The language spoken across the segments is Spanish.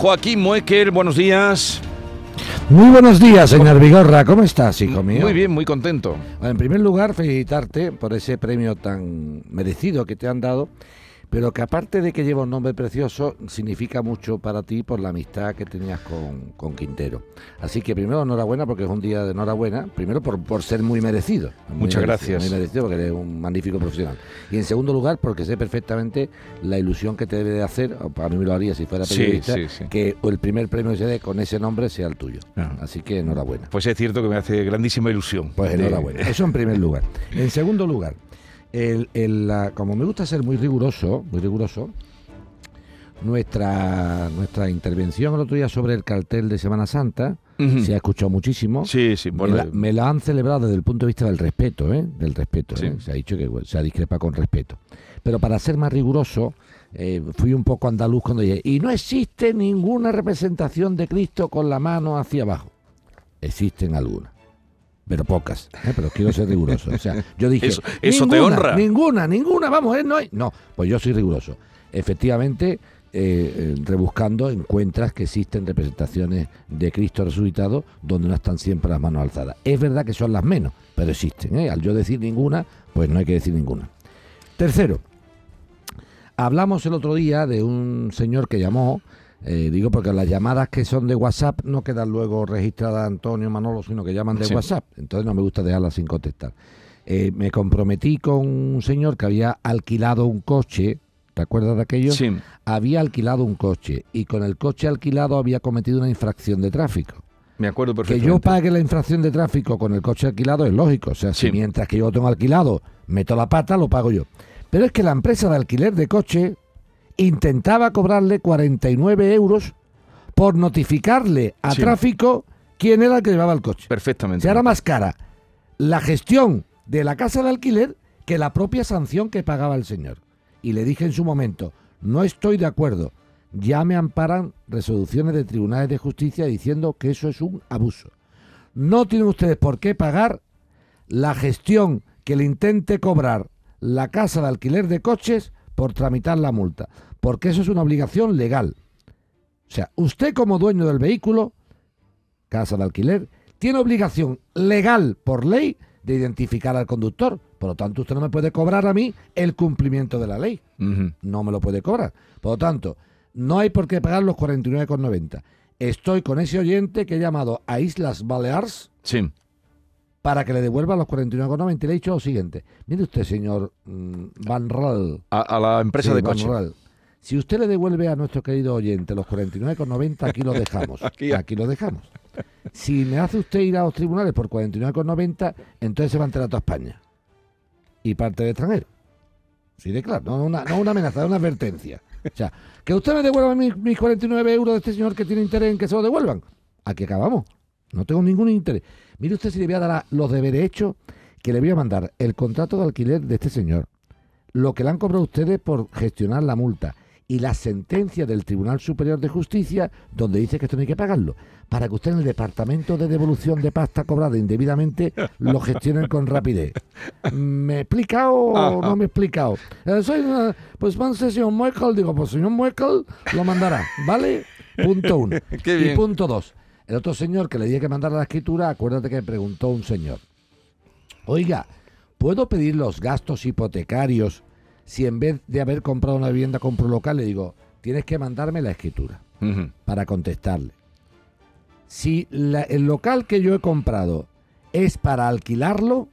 Joaquín Muecker, buenos días. Muy buenos días, señor Vigorra. ¿Cómo estás, hijo mío? Muy bien, muy contento. en primer lugar, felicitarte por ese premio tan merecido que te han dado pero que aparte de que lleva un nombre precioso, significa mucho para ti por la amistad que tenías con, Quintero. Así que primero enhorabuena porque es un día de enhorabuena, primero por, por ser muy merecido. Muchas gracias. Muy merecido porque eres un magnífico profesional. Y en segundo lugar porque sé perfectamente la ilusión que te debe de hacer, a mí me lo haría si fuera periodista, que el primer premio que se dé con ese nombre sea el tuyo. Así que enhorabuena. Pues es cierto que me hace grandísima ilusión. Pues enhorabuena. Eso en primer lugar. En segundo lugar, el, como me gusta ser muy riguroso, muy riguroso, nuestra, nuestra intervención el otro día sobre el cartel de Semana Santa se ha escuchado muchísimo. Sí, sí, me, la, han celebrado desde el punto de vista del respeto, ¿eh? Del respeto, ¿eh? Se ha dicho que se ha discrepa con respeto. Pero para ser más riguroso, eh, fui un poco andaluz cuando dije, y no existe ninguna representación de Cristo con la mano hacia abajo. Existen algunas pero pocas. ¿eh? Pero quiero ser riguroso. O sea, yo dije, eso, eso te honra. Ninguna, ninguna, vamos, ¿eh? no hay. No, pues yo soy riguroso. Efectivamente, eh, rebuscando encuentras que existen representaciones de Cristo resucitado donde no están siempre las manos alzadas. Es verdad que son las menos, pero existen. ¿eh? Al yo decir ninguna, pues no hay que decir ninguna. Tercero, hablamos el otro día de un señor que llamó eh, digo porque las llamadas que son de WhatsApp no quedan luego registradas Antonio Manolo, sino que llaman de WhatsApp. Entonces no me gusta dejarlas sin contestar. Eh, me comprometí con un señor que había alquilado un coche. ¿Te acuerdas de aquello? Sí. Había alquilado un coche y con el coche alquilado había cometido una infracción de tráfico. Me acuerdo perfectamente. Que yo pague la infracción de tráfico con el coche alquilado es lógico. O sea, si mientras que yo lo tengo alquilado meto la pata, lo pago yo. Pero es que la empresa de alquiler de coche intentaba cobrarle 49 euros por notificarle a tráfico quién era el que llevaba el coche. Perfectamente. Se era más cara la gestión de la casa de alquiler que la propia sanción que pagaba el señor. Y le dije en su momento, no estoy de acuerdo, ya me amparan resoluciones de tribunales de justicia diciendo que eso es un abuso. No tienen ustedes por qué pagar la gestión que le intente cobrar la casa de alquiler de coches por tramitar la multa porque eso es una obligación legal. O sea, usted como dueño del vehículo, casa de alquiler, tiene obligación legal por ley de identificar al conductor. Por lo tanto, usted no me puede cobrar a mí el cumplimiento de la ley. No me lo puede cobrar. Por lo tanto, no hay por qué pagar los 49,90. Estoy con ese oyente que he llamado a Islas Baleares sí. Para que le devuelva los 49,90. Y le he dicho lo siguiente. Mire usted, señor mm, Van Ral. A, la empresa de coche. Si usted le devuelve a nuestro querido oyente los 49,90, aquí lo dejamos. aquí, lo dejamos. Si me hace usted ir a los tribunales por 49,90, entonces se va a enterar toda España. Y parte de extranjero. Sí, de claro. No una, no una amenaza, es una advertencia. O sea, que usted me devuelva mis, 49 euros de este señor que tiene interés en que se lo devuelvan. Aquí acabamos. No tengo ningún interés. Mire usted si le voy a dar los deberes hechos, que le voy a mandar el contrato de alquiler de este señor, lo que le han cobrado ustedes por gestionar la multa, y la sentencia del Tribunal Superior de Justicia donde dice que esto no hay que pagarlo, para que usted en el Departamento de Devolución de Pasta Cobrada indebidamente lo gestionen con rapidez. ¿Me he explicado o no me he explicado? Eh, soy pues van señor Muekel, digo, pues señor Muekel lo mandará, ¿vale? Punto uno. y punto dos. El otro señor que le dije que mandara la escritura, acuérdate que me preguntó un señor, oiga, ¿puedo pedir los gastos hipotecarios si en vez de haber comprado una vivienda compro local, le digo, tienes que mandarme la escritura para contestarle. Si el local que yo he comprado es para alquilarlo,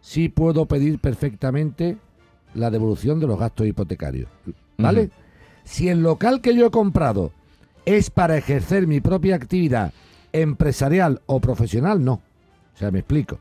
sí puedo pedir perfectamente la devolución de los gastos hipotecarios. ¿Vale? Si el local que yo he comprado es para ejercer mi propia actividad empresarial o profesional, no. O sea, me explico.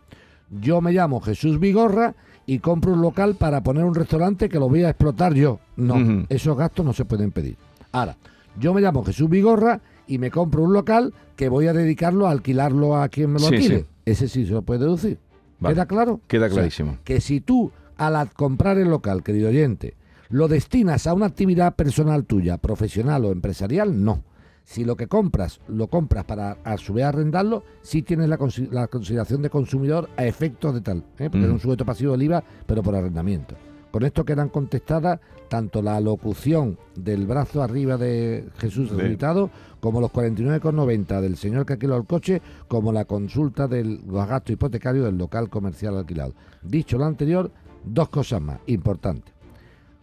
Yo me llamo Jesús Vigorra y compro un local para poner un restaurante que lo voy a explotar yo. No, esos gastos no se pueden pedir. Ahora, yo me llamo Jesús Vigorra y me compro un local que voy a dedicarlo a alquilarlo a quien me lo alquile. Ese sí se lo puede deducir. ¿Queda claro? Queda clarísimo. que si tú, al comprar el local, querido oyente, lo destinas a una actividad personal tuya, profesional o empresarial, no. Si lo que compras lo compras para a su vez arrendarlo, sí tienes la, consideración de consumidor a efectos de tal, ¿eh? porque es un sujeto pasivo del IVA, pero por arrendamiento. Con esto quedan contestadas tanto la locución del brazo arriba de Jesús resucitado, como los 49,90 del señor que alquiló el coche, como la consulta del gasto hipotecario del local comercial alquilado. Dicho lo anterior, dos cosas más importantes.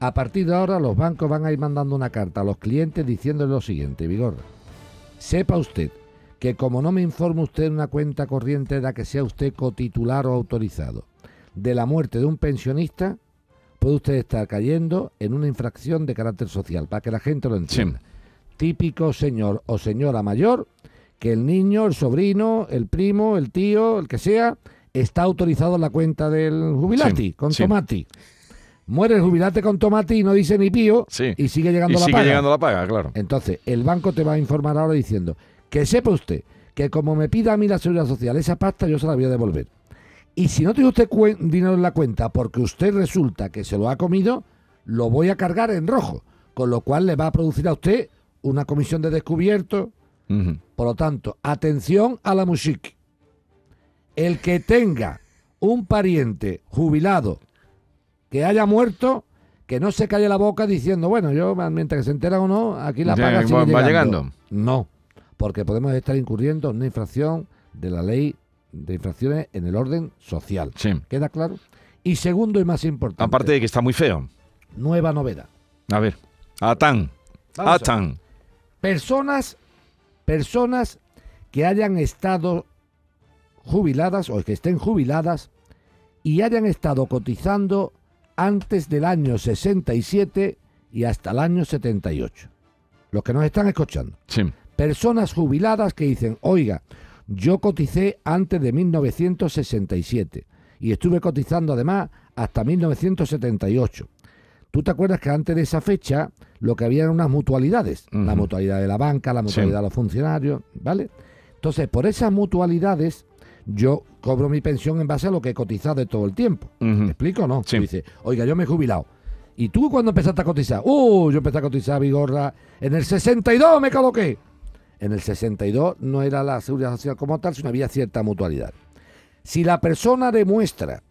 A partir de ahora los bancos van a ir mandando una carta a los clientes diciéndole lo siguiente, Vigorra. Sepa usted que como no me informa usted en una cuenta corriente de la que sea usted cotitular o autorizado de la muerte de un pensionista, puede usted estar cayendo en una infracción de carácter social, para que la gente lo entienda. Típico señor o señora mayor que el niño, el sobrino, el primo, el tío, el que sea, está autorizado en la cuenta del jubilati, con tomati. Muere el jubilate con tomate y no dice ni pío y sigue llegando y la sigue llegando la paga, claro. Entonces, el banco te va a informar ahora diciendo que sepa usted que como me pida a mí la seguridad social esa pasta, yo se la voy a devolver. Y si no tiene usted dinero en la cuenta porque usted resulta que se lo ha comido, lo voy a cargar en rojo. Con lo cual le va a producir a usted una comisión de descubierto. Por lo tanto, atención a la música. El que tenga un pariente jubilado que haya muerto, que no se calle la boca diciendo, bueno, yo mientras que se entera o no, aquí la paga sigue va llegando. No, porque podemos estar incurriendo en una infracción de la ley de infracciones en el orden social. ¿Queda claro? Y segundo y más importante. Aparte de que está muy feo. Nueva novedad. A ver. Atan. Atan. Personas, personas que hayan estado jubiladas o que estén jubiladas y hayan estado cotizando antes del año 67 y hasta el año 78. Los que nos están escuchando. Sí. Personas jubiladas que dicen, oiga, yo coticé antes de 1967 y estuve cotizando además hasta 1978. ¿Tú te acuerdas que antes de esa fecha lo que había eran unas mutualidades? La mutualidad de la banca, la mutualidad de los funcionarios, ¿vale? Entonces, por esas mutualidades yo cobro mi pensión en base a lo que he cotizado de todo el tiempo. ¿Me explico o no? Dice, oiga, yo me he jubilado. ¿Y tú cuando empezaste a cotizar? Uh, yo empecé a cotizar Vigorra en el 62 me coloqué. En el 62 no era la seguridad social como tal, sino había cierta mutualidad. Si la persona demuestra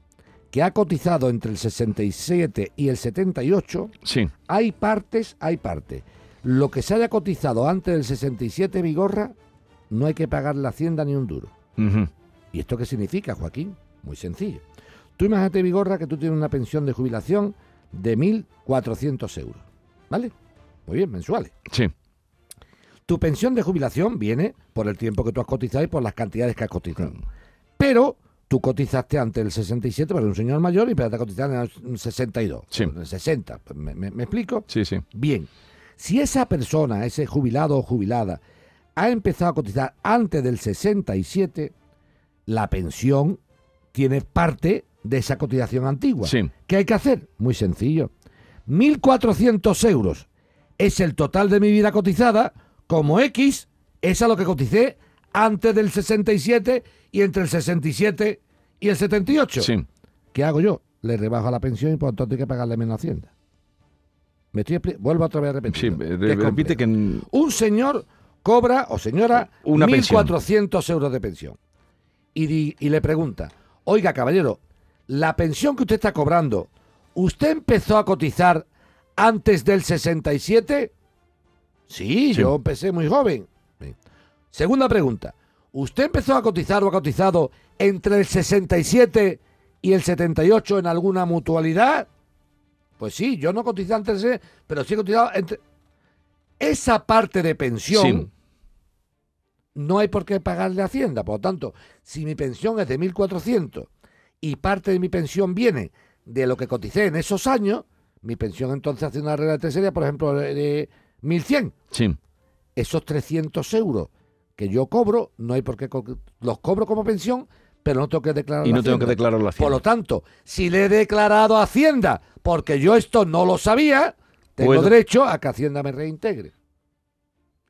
que ha cotizado entre el 67 y el 78, sí. hay partes, hay partes. Lo que se haya cotizado antes del 67 Vigorra, no hay que pagar la hacienda ni un duro. ¿Y esto qué significa, Joaquín? Muy sencillo. Tú imagínate, Vigorra, que tú tienes una pensión de jubilación de 1.400 euros. ¿Vale? Muy bien, mensuales. Sí. Tu pensión de jubilación viene por el tiempo que tú has cotizado y por las cantidades que has cotizado. Pero tú cotizaste antes del 67 para un señor mayor y empezaste a cotizar en el 62, en el 60. ¿Me, ¿Me, explico? Sí, sí. Bien. Si esa persona, ese jubilado o jubilada, ha empezado a cotizar antes del 67, la pensión tiene parte de esa cotización antigua. Sí. ¿Qué hay que hacer? Muy sencillo. 1.400 euros es el total de mi vida cotizada como X es a lo que coticé antes del 67 y entre el 67 y el 78. Sí. ¿Qué hago yo? Le rebajo la pensión y por lo tanto hay que pagarle menos Hacienda. Me estoy Vuelvo otra vez a repetir. Sí, repite que... Un señor cobra, o señora, Una 1.400 euros de pensión. Y, y le pregunta, oiga, caballero, la pensión que usted está cobrando, ¿usted empezó a cotizar antes del 67? Sí, yo empecé muy joven. Segunda pregunta. ¿Usted empezó a cotizar o ha cotizado entre el 67 y el 78 en alguna mutualidad? Pues sí, yo no cotizé antes, pero sí he cotizado entre... Esa parte de pensión no hay por qué pagarle a Hacienda. Por lo tanto, si mi pensión es de 1.400 y parte de mi pensión viene de lo que coticé en esos años, mi pensión entonces hace una regla de sería, por ejemplo, de 1.100. Sí. Esos 300 euros que yo cobro, no hay por qué los cobro como pensión, pero no tengo que declarar Y no tengo que declarar la Hacienda. Por lo tanto, si le he declarado a Hacienda porque yo esto no lo sabía, tengo derecho a que Hacienda me reintegre.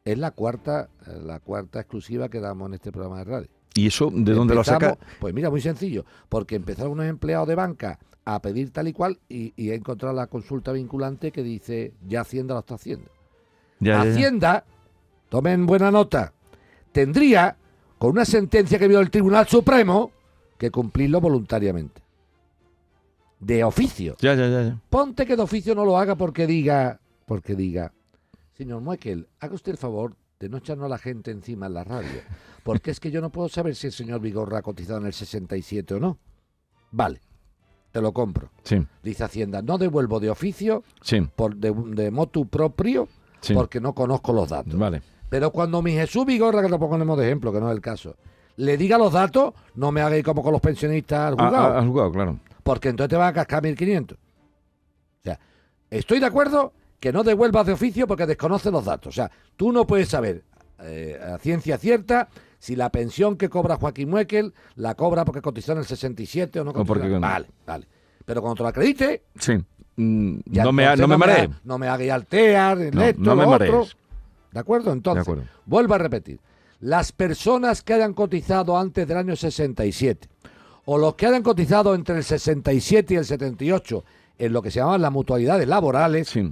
Es la cuarta, la cuarta exclusiva que damos en este programa de radio. ¿Y eso de dónde lo saca? Pues mira, muy sencillo, porque empezaron unos empleados de banca a pedir tal y cual y, y he encontrado la consulta vinculante que dice ya Hacienda lo está haciendo. Hacienda, tomen buena nota, tendría, con una sentencia que vio el Tribunal Supremo, que cumplirlo voluntariamente. de oficio. Ya, ya, ya, ya. Ponte que de oficio no lo haga porque diga, porque diga, señor Muekel, haga usted el favor de no echarnos a la gente encima en la radio, porque es que yo no puedo saber si el señor Vigorra ha cotizado en el 67 o no. Vale, te lo compro. Sí, Dice Hacienda, no devuelvo de oficio, sí, por de, de motu propio, sí. porque no conozco los datos. Vale. Pero cuando mi Jesús Vigorra, que lo ponemos de ejemplo, que no es el caso, le diga los datos, no me hagáis como con los pensionistas al Ah, juzgado, ah, has jugado, claro. porque entonces te van a cascar 1.500. O sea, estoy de acuerdo que no devuelvas de oficio porque desconoces los datos. O sea, tú no puedes saber eh, a ciencia cierta si la pensión que cobra Joaquín Muekel la cobra porque cotizó en el 67 o no cotizó. porque- Vale, vale. Pero cuando te lo acredite, Sí. Mm, no me, no me mareé. ha- No me hagáis altear, No, esto, no me lo marees. otro. ¿De acuerdo? Entonces, De acuerdo. vuelvo a repetir. Las personas que hayan cotizado antes del año 67 o los que hayan cotizado entre el 67 y el 78 en lo que se llaman las mutualidades laborales, Sí.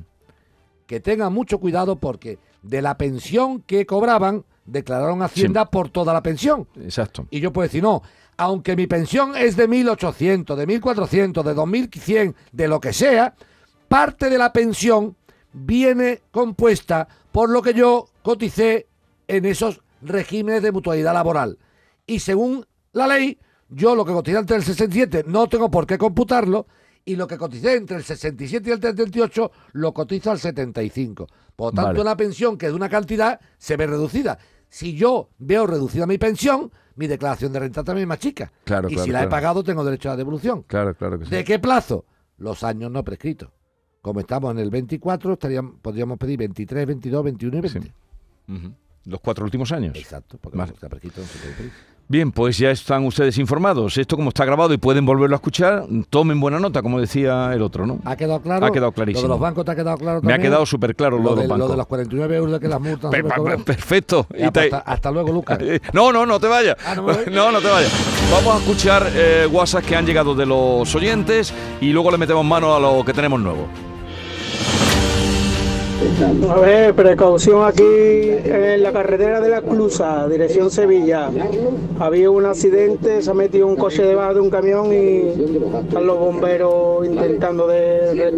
Que tengan mucho cuidado porque de la pensión que cobraban declararon Hacienda por toda la pensión. Exacto. Y yo puedo decir, no, aunque mi pensión es de 1.800, de 1.400, de 2.100, de lo que sea, parte de la pensión viene compuesta por lo que yo coticé en esos regímenes de mutualidad laboral. Y según la ley, yo lo que coticé entre el 67 no tengo por qué computarlo y lo que coticé entre el 67 y el 78 lo cotizo al 75. Por lo tanto, Vale. una pensión que es de una cantidad se ve reducida. Si yo veo reducida mi pensión, mi declaración de renta también es más chica. Claro, y claro, si la he pagado, tengo derecho a la devolución. Claro, claro que sí. ¿De qué plazo? Los años no prescritos. Como estamos en el 24, estaríamos, podríamos pedir 23, 22, 21 y 20. Sí. Ujú. Los cuatro últimos años. Exacto, porque Vale. está prescrito, no se puede pedir. Bien, pues ya están ustedes informados. Esto como está grabado y pueden volverlo a escuchar, tomen buena nota, como decía el otro, ¿no? ¿Ha quedado claro? Ha quedado Lo clarísimo. de los bancos te ha quedado claro Me ha también? quedado súper claro lo, lo, de los lo bancos. de los 49 euros de que las multas Per- per- perfecto. Ya, pues, hasta, hasta luego, Lucas. No, no, no te vayas. Ah, no, no te vayas. Vamos a escuchar eh, WhatsApp que han llegado de los oyentes y luego le metemos mano a lo que tenemos nuevo. A ver, precaución aquí en la carretera de la Clusa, dirección Sevilla. Había un accidente, se ha metido un coche debajo de un camión y están los bomberos intentando de, de-.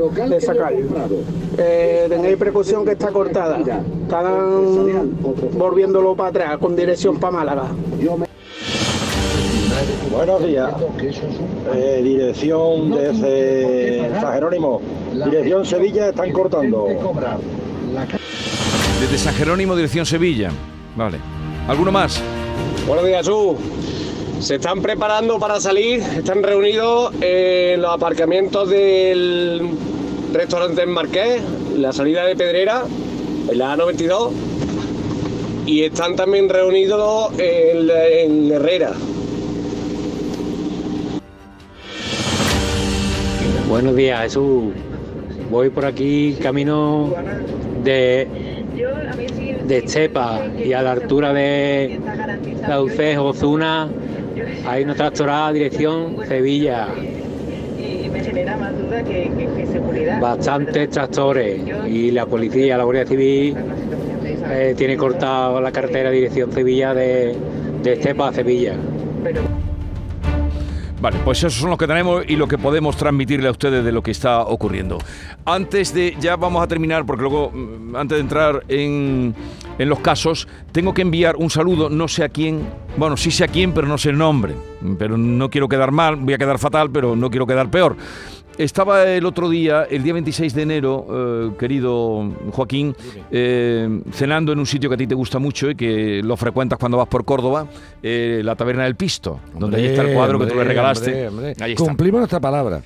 Eh, tenéis precaución que está cortada. Están volviéndolo para atrás con dirección para Málaga. Buenos días. Eh, dirección desde San Jerónimo. Dirección Sevilla están cortando. Desde San Jerónimo, dirección Sevilla. Vale. ¿Alguno más? Buenos días, Jesús. Se están preparando para salir, están reunidos en los aparcamientos del restaurante Marqués, la salida de Pedrera, en la A92, y están también reunidos en, en Herrera. Buenos días, Jesús. Voy por aquí camino de, de Estepa y a la altura de la Ucejo, Zuna. Hay una tractorada dirección Sevilla. me. Bastantes tractores y la policía, la Guardia Civil, eh, tiene cortada la carretera dirección Sevilla de, de Estepa a Sevilla. Vale, pues esos son los que tenemos y lo que podemos transmitirle a ustedes de lo que está ocurriendo. Antes de, ya vamos a terminar, porque luego, mm, antes de entrar en, en los casos, tengo que enviar un saludo, no sé a quién, bueno, sí sé a quién, pero no sé el nombre, pero no quiero quedar mal, voy a quedar fatal, pero no quiero quedar peor. Estaba el otro día, el día 26 de enero, eh, querido Joaquín, eh, cenando en un sitio que a ti te gusta mucho y que lo frecuentas cuando vas por Córdoba, eh, la Taberna del Pisto, donde ahí está el cuadro que tú le regalaste. hombre. Cumplimos nuestra palabra.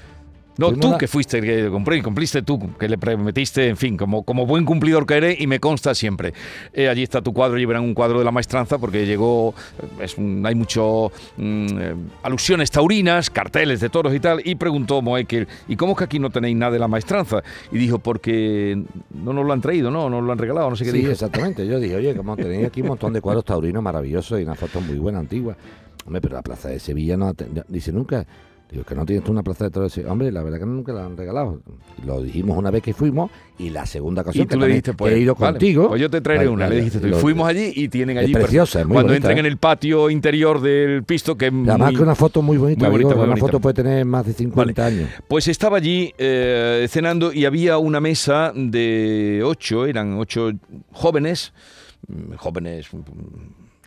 No, Fuimos tú que fuiste, que compré, cumpliste tú, que le prometiste, en fin, como, como buen cumplidor que eres y me consta siempre. Eh, allí está tu cuadro, llevarán un cuadro de la maestranza porque llegó, eh, es un- hay mucho mm, eh, alusiones taurinas, carteles de toros y tal, y preguntó Moekel, ¿y cómo es que aquí no tenéis nada de la maestranza? Y dijo, porque no nos lo han traído, ¿no? No nos lo han regalado, no sé qué Sí, dijo. exactamente. Yo dije, oye, como tenéis aquí un montón de cuadros taurinos maravillosos y una foto muy buena, antigua. Hombre, pero la plaza de Sevilla no Dice, nunca. Digo, que no tienes tú una plaza de toros. Hombre, la verdad que nunca la han regalado. Lo dijimos una vez que fuimos y la segunda ocasión Y que, tú le también- dijiste, que pues, he ido vale, contigo. Pues yo te traeré Vale, una, vale, le dijiste tú. Y fuimos allí y tienen allí. Es preciosa, es muy Cuando bonita, entren ¿eh? en el patio interior del pisto, que es Además muy- que una foto muy bonita, muy bonita, muy una bonita. foto puede tener más de 50 años. Pues estaba allí eh, cenando y había una mesa de ocho, eran ocho jóvenes, mm, jóvenes...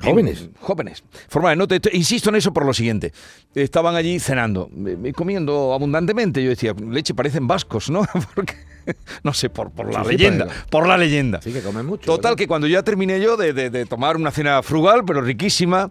¿Jóvenes? Jóvenes. Formales. No te, te- insisto en eso por lo siguiente. Estaban allí cenando, comiendo abundantemente. Yo decía, leche, parecen vascos, ¿no? Porque, no sé, por, por la Sí, leyenda. Por la leyenda. Sí, que comen mucho. Total, ¿verdad? que cuando ya terminé yo de, de- de tomar una cena frugal, pero riquísima,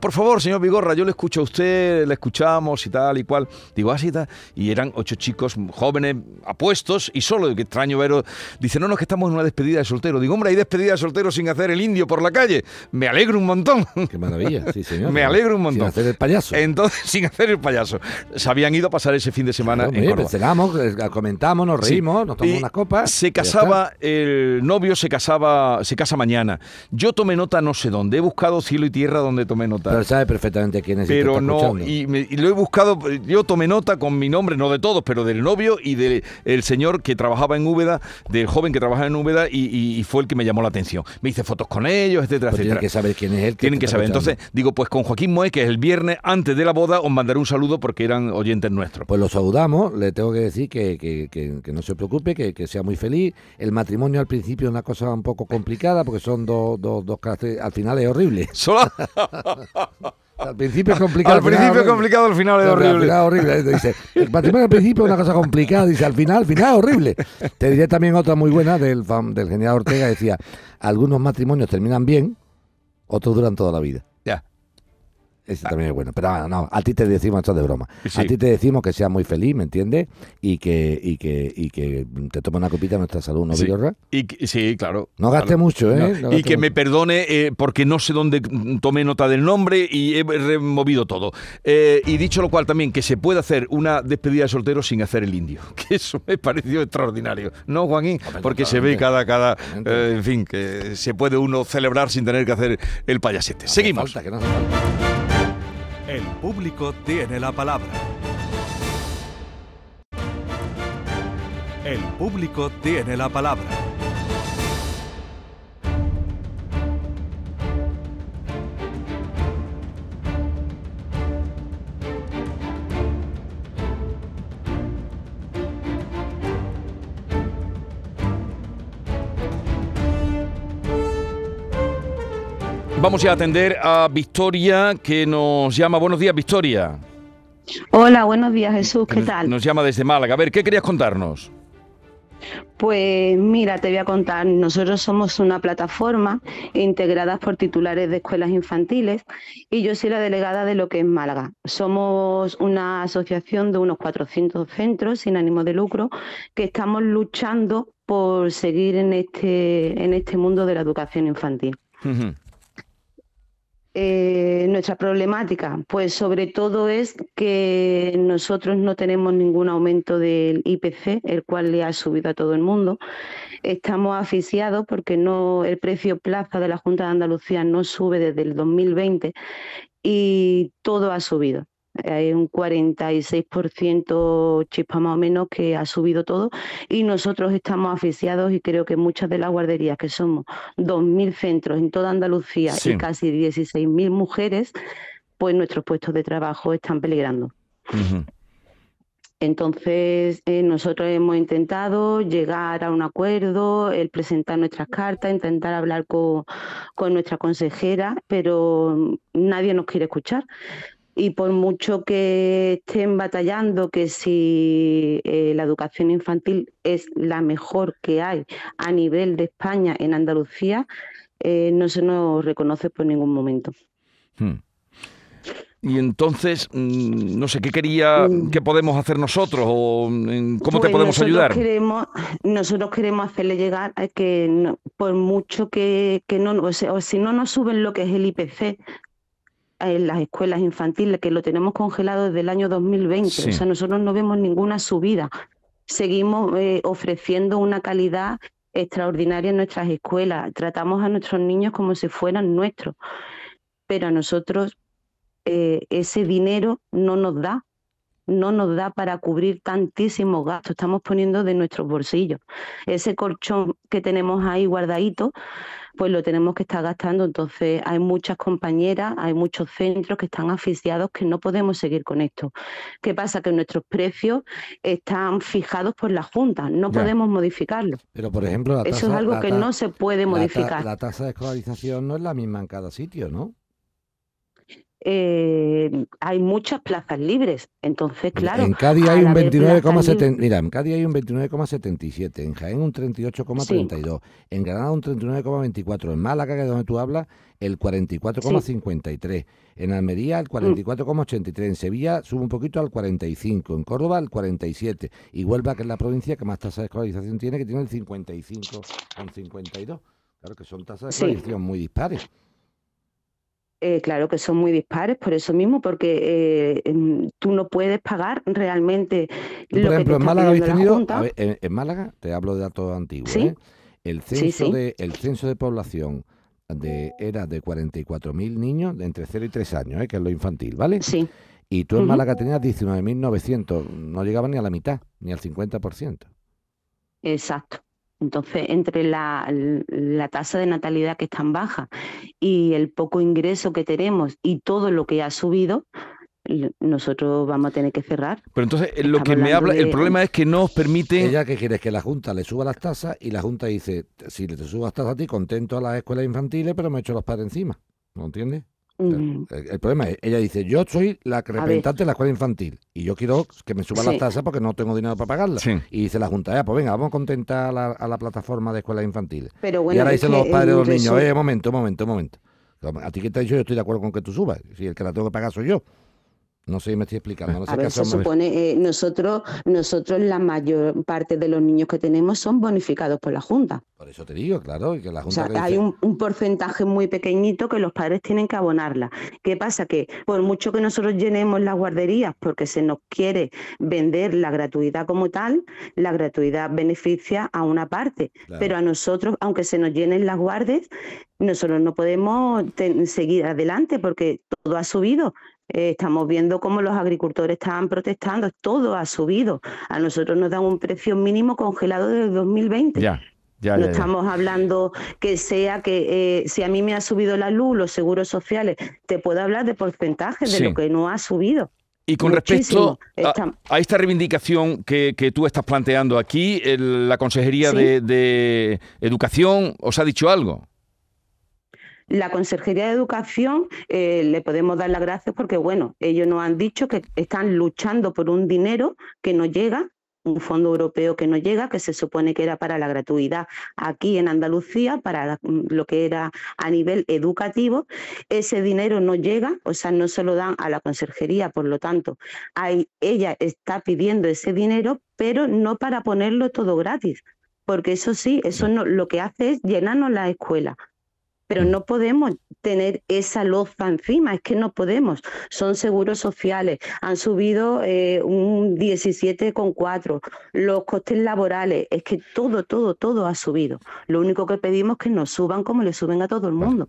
por favor, señor Vigorra, yo le escucho a usted, le escuchamos y tal y cual. Digo, así tal. Y eran ocho chicos jóvenes, apuestos y solo, que extraño veros. Dice, no, no, es que estamos en una despedida de soltero. Digo, hombre, hay despedida de soltero sin hacer el indio por la calle. Me alegro un montón. Qué maravilla, sí, señor. Me alegro un montón. Sin hacer el payaso. Entonces, sin hacer el payaso. Se habían ido a pasar ese fin de semana Claro, en Córdoba. cenamos, eh, comentamos, nos reímos, nos tomamos Y unas copas. Se casaba, el novio se casaba, se casa mañana. Yo tomé nota no sé dónde. He buscado cielo y tierra donde tomé nota. Pero sabe perfectamente quién es. Pero no, y, me- y lo he buscado, yo tomé nota con mi nombre, no de todos, pero del novio y del el señor que trabajaba en Úbeda, del joven que trabajaba en Úbeda y, y- y fue el que me llamó la atención. Me hice fotos con ellos, etcétera, Pues tienen etcétera. que saber quién es él. Tienen te que saber. escuchando. Entonces, digo, pues con Joaquín Moe, que es el viernes antes de la boda, os mandaré un saludo porque eran oyentes nuestros. Pues lo saludamos, le tengo que decir que, que- que- que no se preocupe, que, que sea muy feliz. El matrimonio al principio es una cosa un poco complicada porque son dos, dos, dos caracteres, al final es horrible. Al principio es complicado. al principio es complicado, al final es Al horrible. final es horrible. Dice, el matrimonio al principio es una cosa complicada, dice, al final, al final es horrible. Te diré también otra muy buena del, del general Ortega, decía, algunos matrimonios terminan bien, otros duran toda la vida. Ese también es bueno. Pero ah, no, a ti te decimos esto de broma. Sí. A ti te decimos que seas muy feliz, ¿me entiendes? Y que, y que, y que te tome una copita nuestra salud, ¿no, Sí. Y, que- sí, claro. No gaste Claro. mucho, ¿eh? No, No y que me perdone eh, porque no sé dónde tomé nota del nombre y he removido todo. Eh, y dicho lo cual también, que se puede hacer una despedida de soltero sin hacer el indio. Que eso me pareció extraordinario. ¿No? Hombre, Porque se ve cada, cada, eh, en fin, que se puede uno celebrar sin tener que hacer el payasete. Seguimos. falta, que no hace falta. El público tiene la palabra. El público tiene la palabra. Vamos ya a atender a Victoria, que nos llama. Buenos días, Victoria. Hola, buenos días Jesús, ¿qué Nos- tal? Nos llama desde Málaga. A ver, ¿qué querías contarnos? Pues mira, te voy a contar, nosotros somos una plataforma integrada por titulares de escuelas infantiles y yo soy la delegada de lo que es Málaga. Somos una asociación de unos 400 centros sin ánimo de lucro que estamos luchando por seguir en este, en este mundo de la educación infantil. Ujú. Eh, nuestra problemática, pues sobre todo es que nosotros no tenemos ningún aumento del IPC, el cual le ha subido a todo el mundo. Estamos asfixiados porque no, el precio plaza de la Junta de Andalucía no sube desde el 2020 y todo ha subido. Hay un 46% chispa más o menos que ha subido todo y nosotros estamos asfixiados y creo que muchas de las guarderías, que somos 2.000 centros en toda Andalucía Sí. y casi 16.000 mujeres, pues nuestros puestos de trabajo están peligrando. Entonces, eh, nosotros hemos intentado llegar a un acuerdo, el presentar nuestras cartas, intentar hablar con, con nuestra consejera, pero nadie nos quiere escuchar. Y por mucho que estén batallando que si eh, la educación infantil es la mejor que hay a nivel de España en Andalucía, eh, no se nos reconoce por ningún momento. Hmm. Y entonces, mm, no sé, ¿qué quería, Mm. qué podemos hacer nosotros o mm, cómo te Pues podemos nosotros ayudar? Queremos, nosotros queremos hacerle llegar a que no- por mucho que, que no, o, sea, o si no nos suben lo que es el IPC en las escuelas infantiles, que lo tenemos congelado desde el año 2020, Sí. o sea, nosotros no vemos ninguna subida. Seguimos eh, ofreciendo una calidad extraordinaria en nuestras escuelas, tratamos a nuestros niños como si fueran nuestros, pero a nosotros eh, ese dinero no nos da no nos da para cubrir tantísimos gastos, estamos poniendo de nuestros bolsillos. Ese colchón que tenemos ahí guardadito, pues lo tenemos que estar gastando. Entonces hay muchas compañeras, hay muchos centros que están asfixiados que no podemos seguir con esto. ¿Qué pasa? Que nuestros precios están fijados por la Junta, no podemos modificarlo. Pero por ejemplo, eso es algo que no se puede modificar. la tasa de escolarización no es la misma en cada sitio, ¿no? Eh, hay muchas plazas libres. Entonces, claro. En Cádiz hay un 29,77. Mira, en Cádiz hay un 29,77. En Jaén un 38,32. En Granada un 39,24. En Málaga, que es donde tú hablas, el 44,53. En Almería el 44,83. En Sevilla sube un poquito al 45. En Córdoba al 47. Y Huelva, que es la provincia que más tasa de escolarización tiene, que tiene el 55,52. Claro que son tasas de escolarización muy dispares. Eh, claro que son muy dispares, por eso mismo, porque eh, tú no puedes pagar realmente por lo ejemplo, en Málaga habéis tenido, en, Málaga, te hablo de datos antiguos, ¿eh? el censo de el censo de población de era de 44.000 niños de entre 0 y 3 años, ¿eh? que es lo infantil, ¿vale? Sí. Y tú en Málaga tenías 19.900, no llegaba ni a la mitad, ni al 50%. Exacto. Entonces, entre la, tasa de natalidad que es tan baja y el poco ingreso que tenemos y todo lo que ha subido, nosotros vamos a tener que cerrar. Pero entonces, eh, lo que me habla, el problema es que no os permite... Ella que quiere que la Junta le suba las tasas y la Junta dice, si le te subas tasas a ti, contento a las escuelas infantiles, pero me echo los padres encima. ¿No entiendes? El, problema es, ella dice, yo soy la representante de la escuela infantil y yo quiero que me suban las tasas porque no tengo dinero para pagarlas. Y dice la Junta, ya, pues venga, vamos a contentar a la, plataforma de escuelas infantiles. Pero y ahora dicen los padres de los niños, eh, momento, momento, momento. A ti que te ha dicho, yo estoy de acuerdo con que tú subas. Si el que la tengo que pagar soy yo. No sé si me estoy explicando. No sé a ver, se supone, eh, nosotros, nosotros la mayor parte de los niños que tenemos son bonificados por la Junta. Por eso te digo, claro, que la Junta... O sea, hay un, porcentaje muy pequeñito que los padres tienen que abonarla. ¿Qué pasa? Que por mucho que nosotros llenemos las guarderías porque se nos quiere vender la gratuidad como tal, la gratuidad beneficia a una parte. Pero a nosotros, aunque se nos llenen las guardias, nosotros no podemos seguir adelante porque todo ha subido. Eh, estamos viendo cómo los agricultores estaban protestando, todo ha subido. A nosotros nos dan un precio mínimo congelado desde 2020. Ya. Ya, no estamos hablando que sea que eh, si a mí me ha subido la luz, los seguros sociales, te puedo hablar de porcentajes de lo que no ha subido. Y con respecto a, esta reivindicación que, tú estás planteando aquí, la Consejería de Educación os ha dicho algo. La Consejería de Educación eh, le podemos dar las gracias porque, bueno, ellos nos han dicho que están luchando por un dinero que no llega, un fondo europeo que no llega, que se supone que era para la gratuidad aquí en Andalucía, para lo que era a nivel educativo. Ese dinero no llega, o sea, no se lo dan a la Consejería, por lo tanto, ella está pidiendo ese dinero, pero no para ponerlo todo gratis, porque eso sí, eso no, lo que hace es llenarnos la escuela pero no podemos tener esa loza encima, es que no podemos. Son seguros sociales, han subido eh, un 17,4, los costes laborales, es que todo, todo, todo ha subido. Lo único que pedimos es que nos suban como le suben a todo el mundo.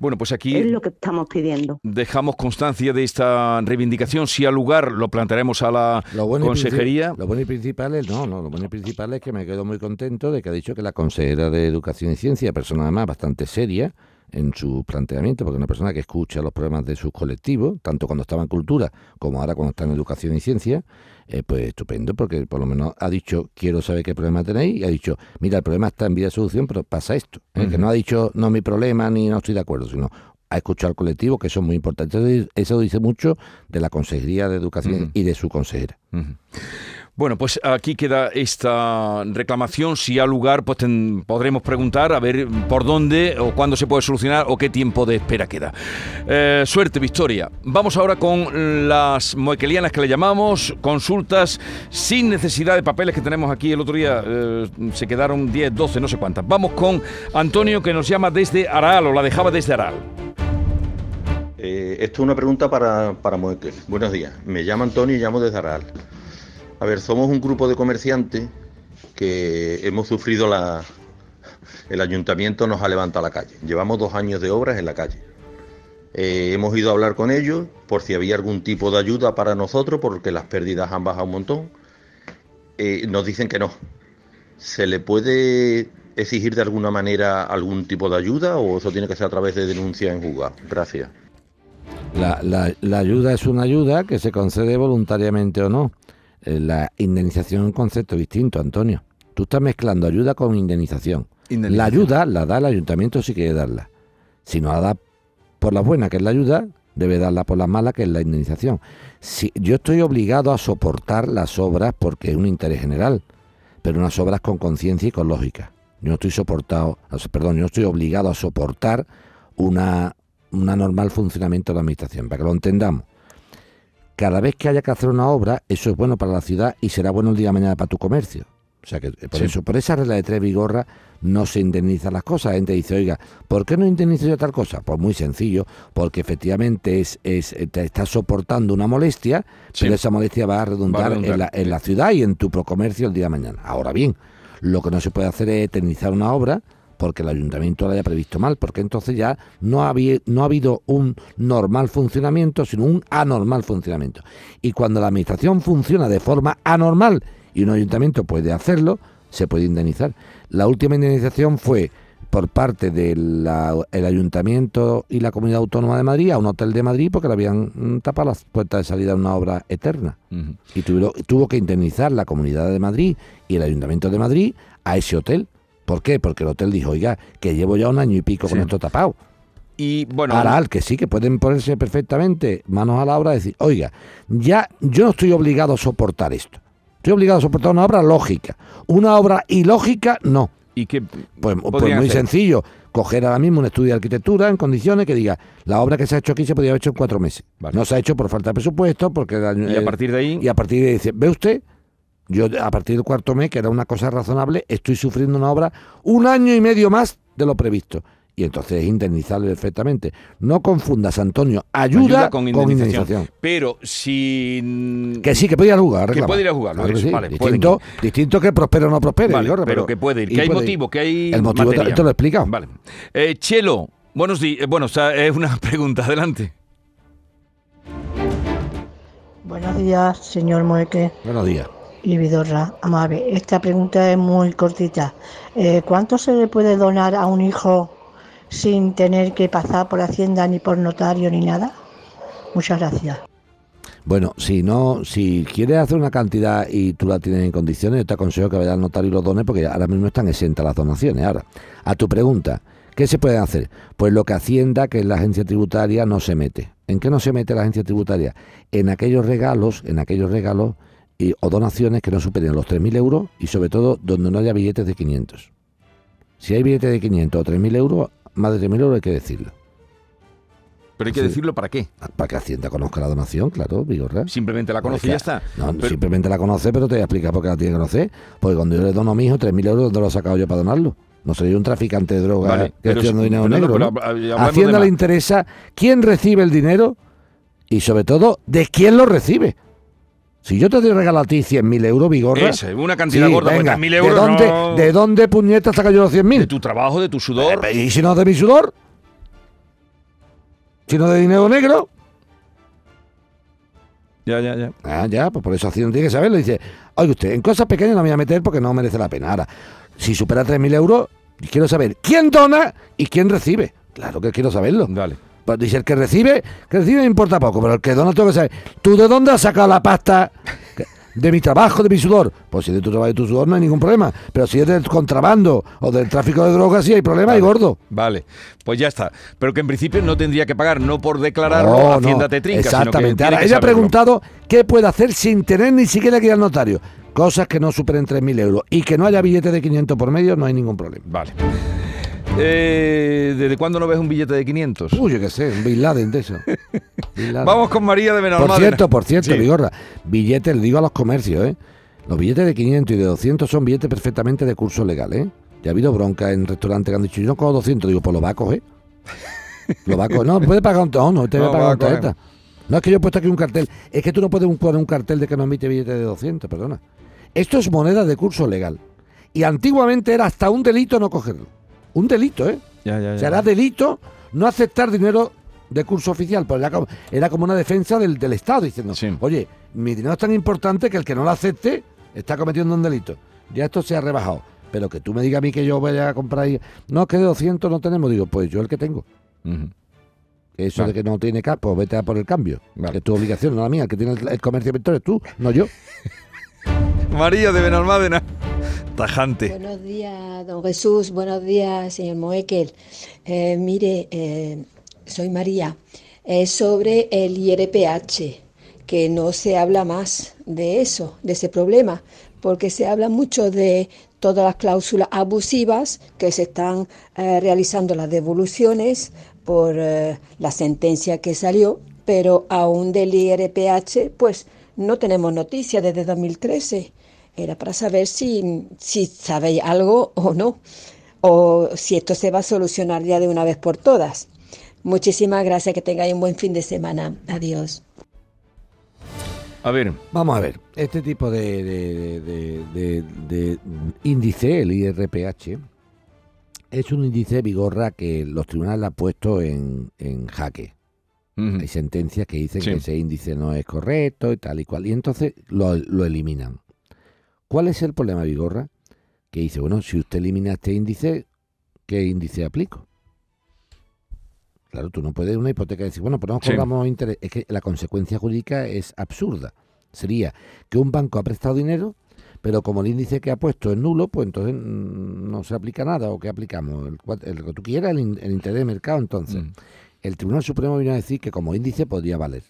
Bueno, pues aquí es lo que estamos pidiendo. Dejamos constancia de esta reivindicación. Si al lugar lo plantearemos a la consejería. Lo bueno y principal es no, no, lo bueno y principal es que me quedo muy contento de que ha dicho que la consejera de Educación y Ciencia, persona además bastante seria, en su planteamiento, porque una persona que escucha los problemas de sus colectivos, tanto cuando estaba en cultura como ahora cuando está en educación y ciencia, eh, pues estupendo, porque por lo menos ha dicho, quiero saber qué problema tenéis, y ha dicho, mira, el problema está en vía de solución, pero pasa esto. ¿eh? Que no ha dicho, no mi problema, ni no estoy de acuerdo, sino ha escuchado al colectivo, que eso es muy importante. Eso dice mucho de la Consejería de Educación y de su consejera. Bueno, pues aquí queda esta reclamación. Si ha lugar, pues podremos preguntar a ver por dónde o cuándo se puede solucionar o qué tiempo de espera queda. Eh, suerte, Victoria. Vamos ahora con las moequelianas que le llamamos, consultas sin necesidad de papeles que tenemos aquí. El otro día eh, se quedaron 10, 12, no sé cuántas. Vamos con Antonio que nos llama desde Aral o la dejaba desde Aral. Eh, esto es una pregunta para, para. Buenos días. Me llamo Antonio y llamo desde Aral. A ver, somos un grupo de comerciantes que hemos sufrido la... El ayuntamiento nos ha levantado la calle. Llevamos dos años de obras en la calle. Eh, hemos ido a hablar con ellos por si había algún tipo de ayuda para nosotros, porque las pérdidas han bajado un montón. Eh, nos dicen que no. ¿Se le puede exigir de alguna manera algún tipo de ayuda o eso tiene que ser a través de denuncia en juzgado? Gracias. La, la- la ayuda es una ayuda que se concede voluntariamente o no. Eh, La indemnización es un concepto distinto, Antonio. Tú estás mezclando ayuda con indemnización. La ayuda la da el ayuntamiento si quiere darla. Si no la da por la buena, que es la ayuda, debe darla por la mala, que es la indemnización. Si, yo estoy obligado a soportar las obras porque es un interés general, pero unas obras con conciencia y con lógica. Yo no estoy soportado, perdón, yo estoy obligado a soportar una, una normal funcionamiento de la administración, para que lo entendamos. Cada vez que haya que hacer una obra, eso es bueno para la ciudad y será bueno el día de mañana para tu comercio. O sea que por Sí. eso, por esa regla de tres vigorra no se indemnizan las cosas. La gente dice, oiga, ¿por qué no indemnizo yo tal cosa? Pues muy sencillo, porque efectivamente es, es te estás soportando una molestia, Sí. pero esa molestia va a redundar, Va a redundar, en, la, en la ciudad y en tu comercio el día de mañana. Ahora bien, lo que no se puede hacer es eternizar una obra porque el ayuntamiento la haya previsto mal, porque entonces ya no ha, habi- no ha habido un normal funcionamiento, sino un anormal funcionamiento. Y cuando la administración funciona de forma anormal y un ayuntamiento puede hacerlo, se puede indemnizar. La última indemnización fue por parte del ayuntamiento y la comunidad autónoma de Madrid a un hotel de Madrid porque le habían mm, tapado las puertas de salida a una obra eterna y tuvieron- tuvo que indemnizar la Comunidad de Madrid y el Ayuntamiento de Madrid a ese hotel. ¿Por qué? Porque el hotel dijo, oiga, que llevo ya un año y pico con esto tapado. Y bueno, Ahora, al que sí, que pueden ponerse perfectamente manos a la obra y decir, oiga, ya yo no estoy obligado a soportar esto. Estoy obligado a soportar una obra lógica. Una obra ilógica, no. ¿y qué Pues, pues muy hacer? sencillo. Coger ahora mismo un estudio de arquitectura en condiciones que diga, la obra que se ha hecho aquí se podría haber hecho en cuatro meses. Vale. No se ha hecho por falta de presupuesto, porque... Y a partir de ahí, y a partir de ahí dice, ¿ve usted? Yo a partir del cuarto mes, que era una cosa razonable, estoy sufriendo una obra un año y medio más de lo previsto. Y entonces es indemnizable perfectamente. No confundas, Antonio, ayuda, con, indemnización. Pero si... Que sí, que puede ir a jugar. Que puede ir a jugar, Claro eso, sí. vale, distinto, distinto que prospere o no prospere. Vale, pero, que puede ir. y Que hay puede ir. motivo, que hay El motivo te, lo he explicado. Vale. Eh, Chelo, buenos días. Bueno, o sea, es una pregunta, adelante. Buenos días, señor Mueque Buenos días. Y Vidorra. Amable, esta pregunta es muy cortita. Eh, ¿Cuánto se le puede donar a un hijo sin tener que pasar por Hacienda ni por notario ni nada? Muchas gracias. Bueno, si no, si quieres hacer una cantidad y tú la tienes en condiciones, yo te aconsejo que vayas al notario y lo dones porque ahora mismo están exentas las donaciones. Ahora, a tu pregunta, ¿qué se puede hacer? Pues lo que Hacienda, que es la agencia tributaria, no se mete. ¿En qué no se mete la agencia tributaria? En aquellos regalos, en aquellos regalos y, o donaciones que no superen los 3.000 euros y sobre todo donde no haya billetes de 500. Si hay billetes de 500 o 3.000 euros, más de 3.000 euros hay que decirlo. Pero hay que Sí. decirlo para qué. Para que Hacienda conozca la donación, claro, Vigorra. Simplemente la conoce y ya está. No, Pero- simplemente la conoce, pero te voy a explicar por qué la tiene que conocer. Porque cuando yo le dono a mi hijo 3.000 euros, ¿dónde lo he sacado yo para donarlo? No soy un traficante de droga Vale, que pero estoy dando dinero pero no, negro. pero ¿no? A Hacienda le interesa quién recibe el dinero y sobre todo de quién lo recibe. Si yo te doy regalo a ti 100.000 euros, Vigorra... Esa, una cantidad sí, gorda, pues venga, 3.000 euros ¿de dónde, no- ¿De dónde puñetas saca yo los 100.000? De tu trabajo, de tu sudor. Eh, ¿Y si no de mi sudor? Si no de dinero negro... Ya, ya, ya. Ah, ya, pues por eso Hacienda tiene que saberlo. Dice, oye usted, en cosas pequeñas no me voy a meter porque no merece la pena. Ahora, si supera 3.000 euros, quiero saber quién dona y quién recibe. Claro que quiero saberlo. Dale. Pues dice, el que recibe, que recibe me importa poco, pero el que dona tengo que saber. ¿Tú de dónde has sacado la pasta? De mi trabajo, de mi sudor. Pues si de tu trabajo y tu sudor no hay ningún problema. Pero si es del contrabando o del tráfico de drogas, sí hay problema y gordo. Vale, pues ya está. Pero que en principio no tendría que pagar, no por declararlo, No, Hacienda no, te trinca, sino que Exactamente. Ahora, que ella ha preguntado qué puede hacer sin tener ni siquiera que ir al notario. Cosas que no superen 3.000 euros. Y que no haya billete de 500 por medio, no hay ningún problema. Vale. Eh, ¿Desde cuándo no ves un billete de 500? Uy, yo qué sé, un Bin Laden de eso. Laden. Vamos con María de Por Benalmádena. cierto, por cierto, Sí. Vigorra, billetes, le digo a los comercios, ¿eh? Los billetes de 500 y de 200 son billetes perfectamente de curso legal, ¿eh? Ya ha habido bronca en restaurantes que han dicho, yo no cojo 200, digo, pues lo va a coger. Lo va a coger. No, puede pagar un no, no, te voy No, a pagar va un tarjeta. No es que yo he puesto aquí un cartel, es que tú no puedes poner un cartel de que no emite billetes de 200, perdona. Esto es moneda de curso legal. Y antiguamente era hasta un delito no cogerlo. Un delito, ¿eh? Ya, ya, ya. Será delito no aceptar dinero de curso oficial, pues era como, era como una defensa del, del Estado, diciendo, oye, mi dinero es tan importante que el que no lo acepte está cometiendo un delito. Ya esto se ha rebajado. Pero que tú me digas a mí que yo vaya a comprar ahí, no, que de 200 no tenemos, digo, pues yo el que tengo. Eso de que no tiene capo, pues vete a por el cambio. Que es tu obligación, no la mía. El que tiene el, comercio de es tú, no yo. María de Benalmádena. Tajante. Buenos días, don Jesús. Buenos días, señor Moekel. Eh, mire, eh, soy María. Es sobre el IRPH, que no se habla más de eso, de ese problema, porque se habla mucho de todas las cláusulas abusivas que se están eh, realizando las devoluciones por eh, la sentencia que salió, pero aún del IRPH, pues no tenemos noticias desde 2013. Era para saber si, si sabéis algo o no, o si esto se va a solucionar ya de una vez por todas. Muchísimas gracias, que tengáis un buen fin de semana. Adiós. A ver. Vamos a ver. Este tipo de, de, índice, el IRPH, es un índice vigorra que los tribunales han puesto en, jaque. Hay sentencias que dicen que ese índice no es correcto y tal y cual. Y entonces lo, lo eliminan. ¿Cuál es el problema, Vigorra? Que dice, bueno, si usted elimina este índice, ¿qué índice aplico? Claro, tú no puedes una hipoteca decir, bueno, pues no cobramos interés. Es que la consecuencia jurídica es absurda. Sería que un banco ha prestado dinero, pero como el índice que ha puesto es nulo, pues entonces mm, no se aplica nada. ¿O qué aplicamos? El, que tú quieras, el, interés de mercado. Entonces, mm. El Tribunal Supremo vino a decir que como índice podría valer.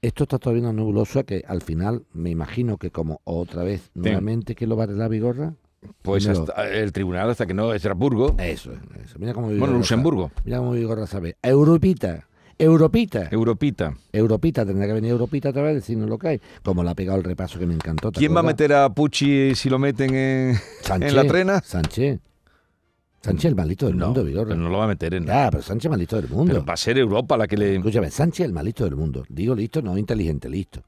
Esto está todavía una nebulosa que al final me imagino que como otra vez nuevamente que lo vale la vigorra, pues hasta el tribunal hasta que no es Estrasburgo. Eso, eso. Mira cómo Bueno, Luxemburgo. Mira cómo Vigorra sabe. Europita. Europita. Europita. Europita, tendrá que venir Europita otra vez decirnos lo que hay. Como le ha pegado el repaso que me encantó. ¿Quién va a meter a Pucci si lo meten en, en la trena? Sánchez. Sánchez el malito del mundo, Vigorra. Pero no lo va a meter en. Ya, pero Sánchez malito del mundo. Pero va a ser Europa la que le. Escúchame, Sánchez el malito del mundo. Digo listo, no inteligente, listo.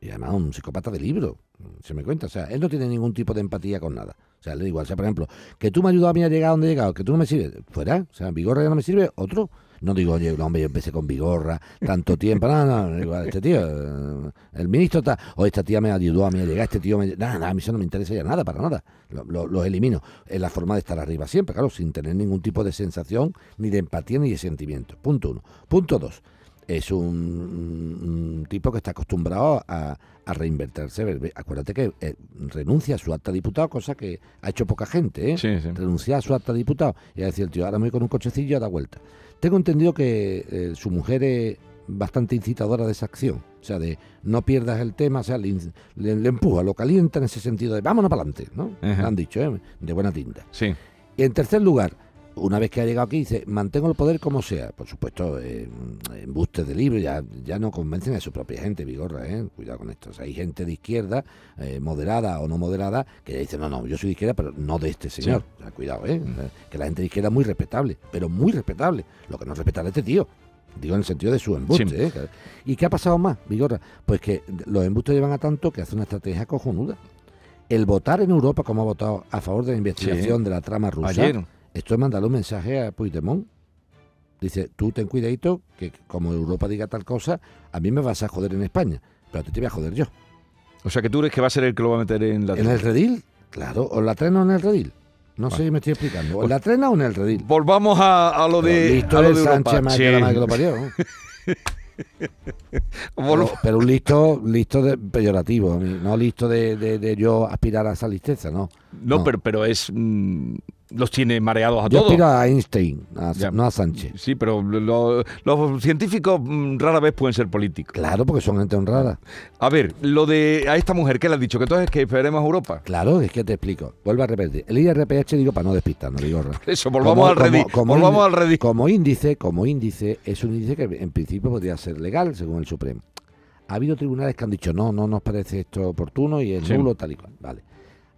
Y además un psicópata de libro. Se me cuenta. O sea, él no tiene ningún tipo de empatía con nada. O sea, le da igual. O sea, por ejemplo, que tú me ayudas a mí a llegar a donde he llegado, que tú no me sirves, fuera. O sea, Vigorra ya no me sirve, otro. No digo, oye, no, hombre, yo empecé con Vigorra tanto tiempo. No, no, igual, este tío, eh, el ministro está, o esta tía me ayudó a mí a llegar, este tío me. Nada, nada, a mí eso no me interesa ya nada, para nada. Los lo, elimino. Es la forma de estar arriba siempre, claro, sin tener ningún tipo de sensación, ni de empatía, ni de sentimiento. Punto uno. Punto dos es un, tipo que está acostumbrado a, a reinvertirse. Acuérdate que eh, renuncia a su acta de diputado, cosa que ha hecho poca gente, ¿eh? Renuncia a su acta de diputado. Y a decir el tío, ahora me voy con un cochecillo a dar vuelta. Tengo entendido que eh, su mujer es bastante incitadora de esa acción. O sea, de no pierdas el tema, o sea, le, empuja, lo calienta en ese sentido de vámonos para adelante, ¿no? Han dicho, ¿eh? De buena tinta. Sí. Y en tercer lugar, una vez que ha llegado aquí, dice, mantengo el poder como sea. Por supuesto, en bustes de libro ya, ya no convencen a su propia gente, Vigorra, ¿eh? cuidado con esto. hay gente de izquierda, eh, moderada o no moderada, que dice, no, no, yo soy de izquierda, pero no de este señor. cuidado, ¿eh? Que la gente de izquierda es muy respetable, pero muy respetable. Lo que no respeta a este tío. Digo en el sentido de su embuste. ¿eh? ¿Y qué ha pasado más, Vigorra? Pues que los embustes llevan a tanto que hace una estrategia cojonuda. El votar en Europa, como ha votado a favor de la investigación de la trama rusa, esto es mandarle un mensaje a Puigdemont. Dice, tú ten cuidadito, que como Europa diga tal cosa, a mí me vas a joder en España, pero a ti te voy a joder yo. O sea que tú crees que va a ser el que lo va a meter en la ¿En el redil? Claro, o la trena o en el redil. No sé si me estoy explicando. ¿O en la trena o en el redil? Volvamos a, lo de. listo a lo de Sánchez más que la que lo parió. pero, un listo, listo de peyorativo, no listo de, de, yo aspirar a esa listeza, no. No, Pero, pero es. Mm, los tiene mareados a todos. Yo a Einstein, no a Sánchez. Sí, pero los científicos mm, rara vez pueden ser políticos. Claro, porque son gente honrada. A ver, lo de a esta mujer, ¿qué le has dicho? Que entonces que esperemos a Europa. Claro, es que te explico. Vuelvo a repetir. El IRPH, digo, para no despistarnos, digo. Eso, volvamos al Reddit. volvamos al Reddit. Como índice, como índice, es un índice que en principio podría ser legal, según el Supremo. Ha habido tribunales que han dicho, no, no nos parece esto oportuno y es nulo, tal y cual. Vale.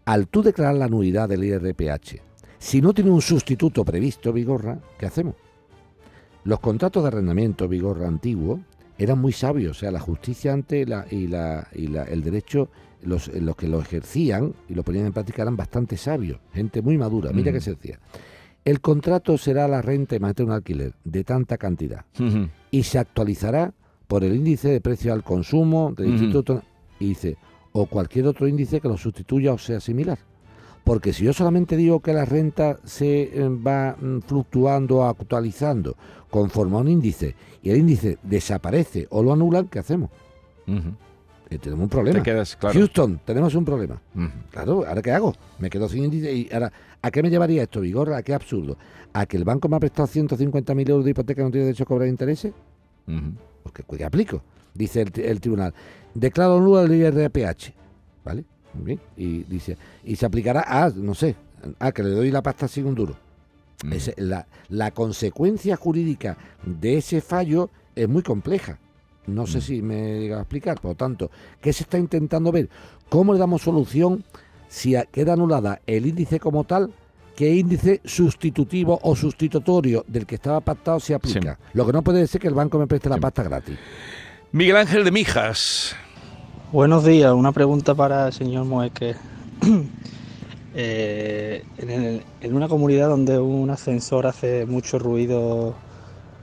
Al tú declarar la nulidad del IRPH si no tiene un sustituto previsto, Vigorra, ¿qué hacemos? Los contratos de arrendamiento Vigorra antiguo eran muy sabios, o sea, la justicia ante la, y, la, y la, el derecho, los, los, que lo ejercían y lo ponían en práctica eran bastante sabios, gente muy madura. Mira qué se decía. El contrato será la renta y un alquiler de tanta cantidad. y se actualizará por el índice de precio al consumo del. Instituto y dice o cualquier otro índice que lo sustituya o sea similar. Porque si yo solamente digo que la renta se eh, va mm, fluctuando actualizando conforme a un índice y el índice desaparece o lo anulan, ¿qué hacemos? Eh, tenemos un problema. Te quedas, claro. Houston, tenemos un problema. Claro, ¿ahora qué hago? Me quedo sin índice y ahora, ¿a qué me llevaría esto, Vigorra? ¿A qué absurdo? ¿A que el banco me ha prestado 150.000 euros de hipoteca y no tiene derecho a cobrar intereses? Ujú. Porque ¿qué aplico? Dice el, el tribunal. Declaro nulo el IRPH. ¿Vale? Bien. Y dice, y se aplicará a, no sé, a que le doy la pasta sin un duro. Mm. La, la consecuencia jurídica de ese fallo es muy compleja. No Mm. sé si me llega a explicar. Por lo tanto, ¿qué se está intentando ver? ¿Cómo le damos solución si queda anulada el índice como tal? ¿Qué índice sustitutivo o sustitutorio del que estaba pactado se aplica? Lo que no puede ser que el banco me preste la pasta gratis. Miguel Ángel de Mijas. Buenos días, una pregunta para el señor Moeque. Eh, en, el- en una comunidad donde un ascensor hace mucho ruido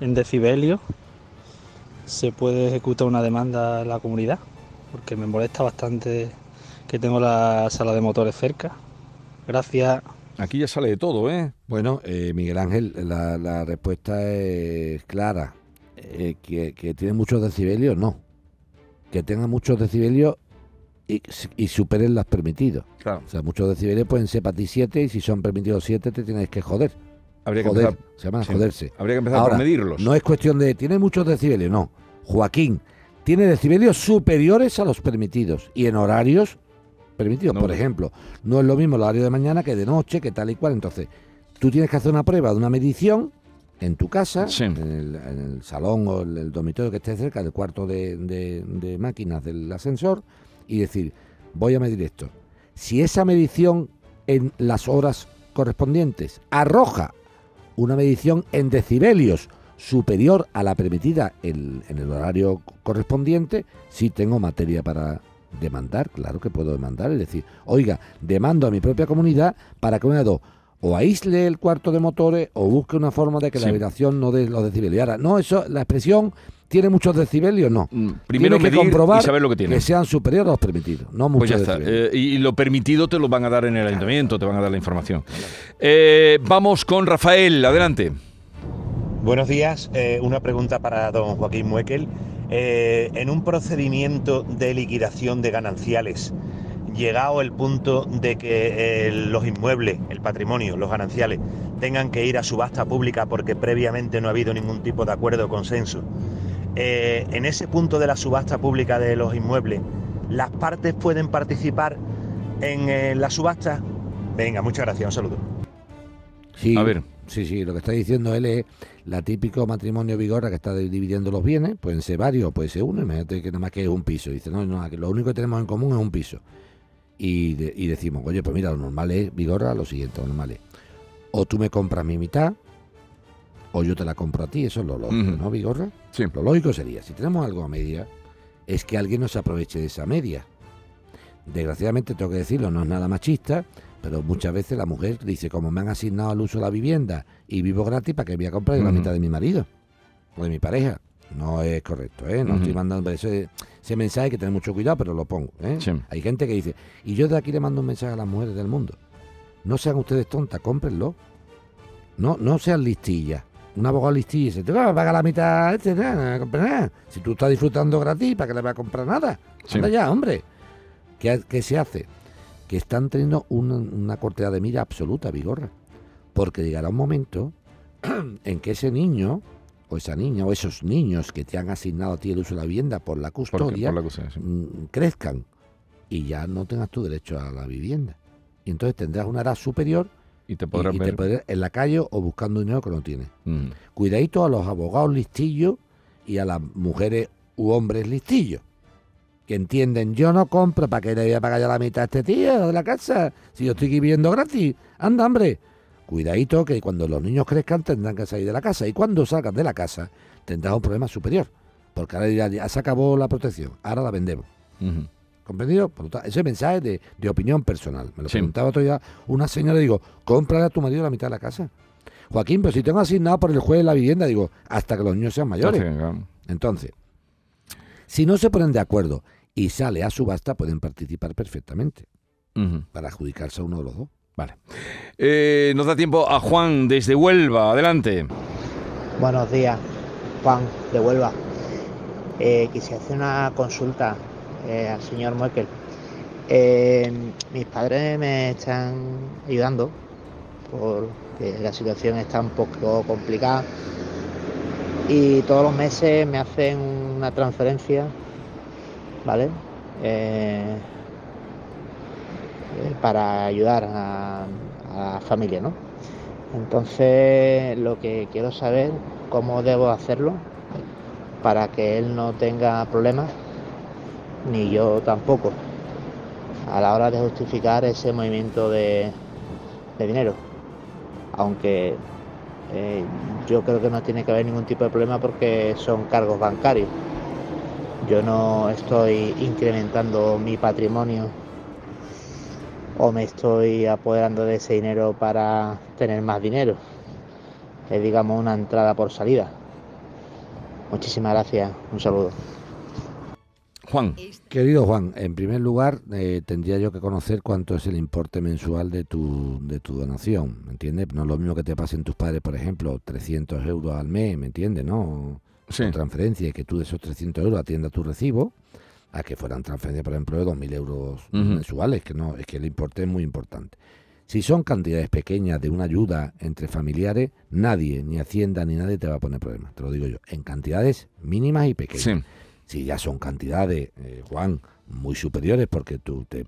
en decibelios, ¿se puede ejecutar una demanda a la comunidad? Porque me molesta bastante que tengo la sala de motores cerca. Gracias. Aquí ya sale de todo, ¿eh? Bueno, eh, Miguel Ángel, la, la respuesta es clara. Eh, que, que tiene muchos decibelios, no. Que tenga muchos decibelios y, y superen los permitidos. Claro. O sea, muchos decibelios pueden ser para ti 7 y si son permitidos 7 te tienes que joder. Habría que joder, empezar- se llama sí. joderse. Habría que empezar por Ahora, medirlos. No es cuestión de, tiene muchos decibelios, no. Joaquín, tiene decibelios superiores a los permitidos y en horarios permitidos. No. Por ejemplo, no es lo mismo el horario de mañana que de noche, que tal y cual. Entonces, tú tienes que hacer una prueba de una medición en tu casa, en, el, en el salón o el, el dormitorio que esté cerca del cuarto de, de- de máquinas del ascensor y decir, voy a medir esto. Si esa medición en las horas correspondientes arroja una medición en decibelios superior a la permitida en, en el horario correspondiente, sí tengo materia para demandar, claro que puedo demandar, es decir, oiga, demando a mi propia comunidad para que de dos, o aísle el cuarto de motores o busque una forma de que la Sí. vibración no dé los decibelios. Y ahora, no, eso, la expresión tiene muchos decibelios, no. Mm, primero Tiene que medir comprobar y saber lo que tiene. sean superiores a los permitidos, no muchos Pues ya está. decibelios. Eh, y lo permitido te lo van a dar en el ayuntamiento, te van a dar la información. Eh, vamos con Rafael, adelante. Buenos días, eh, una pregunta para don Joaquín Muekel. Eh, en un procedimiento de liquidación de gananciales, llegado el punto de que eh, los inmuebles, el patrimonio, los gananciales, tengan que ir a subasta pública porque previamente no ha habido ningún tipo de acuerdo o consenso, eh, en ese punto de la subasta pública de los inmuebles, ¿las partes pueden participar en eh, la subasta? Venga, muchas gracias, un saludo. Sí, Sí, sí, lo que está diciendo él es la típico matrimonio vigorra que está dividiendo los bienes, pueden ser varios, puede ser uno, imagínate que nada más que es un piso. Dice, no, no, lo único que tenemos en común es un piso. Y, de- y decimos, oye, pues mira, lo normal es, vigorra, lo siguiente, lo normal es, o tú me compras mi mitad, o yo te la compro a ti, eso es lo lógico. ¿no, vigorra? Lo lógico sería, si tenemos algo a media, es que alguien nos aproveche de esa media. Desgraciadamente, tengo que decirlo, no es nada machista, pero muchas veces la mujer dice, como me han asignado al uso de la vivienda y vivo gratis, ¿para que voy a comprar la mitad de mi marido o de mi pareja? No es correcto, ¿eh? No estoy mandando ese, ese mensaje, hay que tener mucho cuidado, pero lo pongo, ¿eh? Sí. Hay gente que dice, y yo de aquí le mando un mensaje a las mujeres del mundo. No sean ustedes tontas, cómprenlo. No, no sean listillas. Un abogado listilla dice, te vas a pagar la mitad, este, nada, no compres nada. Si tú estás disfrutando gratis, ¿para qué le vas a comprar nada? Sí. Anda ya, hombre. ¿Qué, qué se hace? Que están teniendo una, una cortedad de mira absoluta, Vigorra. Porque llegará un momento en que ese niño, o esa niña, o esos niños que te han asignado a ti el uso de la vivienda por la custodia, por la custodia, sí. mm, crezcan y ya no tengas tu derecho a la vivienda. Y entonces tendrás una edad superior y te podrás y ver- podrás en la calle o buscando dinero que no tienes. Mm. Cuidadito a los abogados listillos y a las mujeres u hombres listillos. Que entienden, yo no compro, ¿para qué le voy a pagar yo la mitad a este tío de la casa? Si yo estoy aquí viviendo gratis. Anda, hombre. Cuidadito que cuando los niños crezcan tendrán que salir de la casa. Y cuando salgan de la casa tendrás un problema superior. Porque ahora ya, ya se acabó la protección. Ahora la vendemos. ¿Comprendido? Por lo tanto, ese mensaje de, de opinión personal. Me lo Sí. preguntaba otro día una señora, digo, cómprale a tu marido la mitad de la casa. Joaquín, pero si tengo asignado por el juez de la vivienda, digo, hasta que los niños sean mayores. Entonces, si no se ponen de acuerdo y sale a subasta, pueden participar perfectamente para adjudicarse a uno de los dos. Vale. Eh, nos da tiempo a Juan desde Huelva. Adelante. Buenos días, Juan de Huelva. Eh, quisiera hacer una consulta eh, al señor Moekel. Eh, mis padres me están ayudando porque la situación está un poco complicada y todos los meses me hacen una transferencia, ¿vale? Eh, para ayudar a, la familia, ¿no? Entonces lo que quiero saber cómo debo hacerlo para que él no tenga problemas, ni yo tampoco, a la hora de justificar ese movimiento de, dinero. Aunque eh, yo creo que no tiene que haber ningún tipo de problema porque son cargos bancarios. Yo no estoy incrementando mi patrimonio o me estoy apoderando de ese dinero para tener más dinero. Es digamos una entrada por salida. Muchísimas gracias. Un saludo. Juan. Querido Juan, en primer lugar eh, tendría yo que conocer cuánto es el importe mensual de tu, de tu donación, ¿me entiendes? No es lo mismo que te pasen tus padres, por ejemplo, 300 euros al mes, ¿me entiendes? ¿No? Sí. transferencia y que tú de esos 300 euros atiendas tu recibo a que fueran transferencias, por ejemplo, de 2.000 euros mensuales, que no, es que el importe es muy importante. Si son cantidades pequeñas de una ayuda entre familiares, nadie, ni Hacienda, ni nadie te va a poner problemas, te lo digo yo, en cantidades mínimas y pequeñas. Si ya son cantidades, eh, Juan, muy superiores porque tú, te,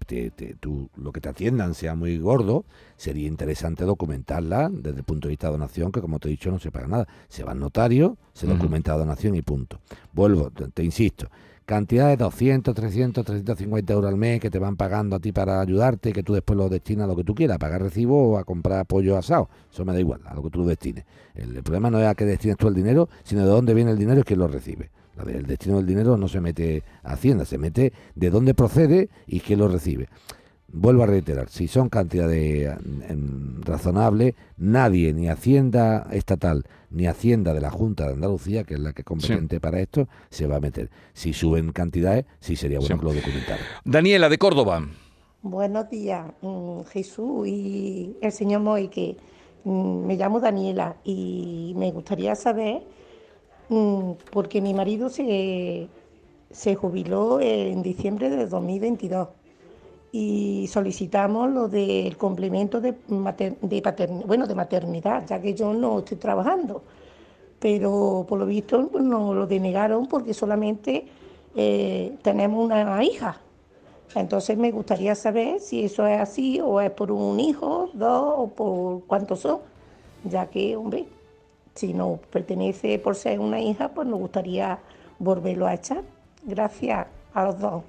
tú, lo que te atiendan sea muy gordo, sería interesante documentarla desde el punto de vista de donación, que como te he dicho no se paga nada. Se va al notario, se documenta la donación y punto. Vuelvo, te insisto, cantidad de 200, 300, 350 euros al mes que te van pagando a ti para ayudarte que tú después lo destinas a lo que tú quieras, a pagar recibo o a comprar pollo asado. Eso me da igual, a lo que tú destines. El, problema no es a qué destines tú el dinero, sino de dónde viene el dinero y quién lo recibe. El destino del dinero no se mete a Hacienda, se mete de dónde procede y quién lo recibe. Vuelvo a reiterar, si son cantidades razonables, nadie, ni Hacienda estatal, ni Hacienda de la Junta de Andalucía, que es la que es competente para esto, se va a meter. Si suben cantidades, sí sería bueno que lo documentara. Daniela, de Córdoba. Buenos días, mm, Jesús y el señor Moy, que mm, me llamo Daniela y me gustaría saber, mm, porque mi marido se, se jubiló en diciembre de 2022 y solicitamos lo del complemento de, bueno, de maternidad, ya que yo no estoy trabajando. Pero por lo visto nos lo denegaron porque solamente eh, tenemos una hija. Entonces me gustaría saber si eso es así o es por un hijo, dos o por cuántos son, ya que, hombre, si no pertenece por ser una hija, pues nos gustaría volverlo a echar. Gracias a los dos.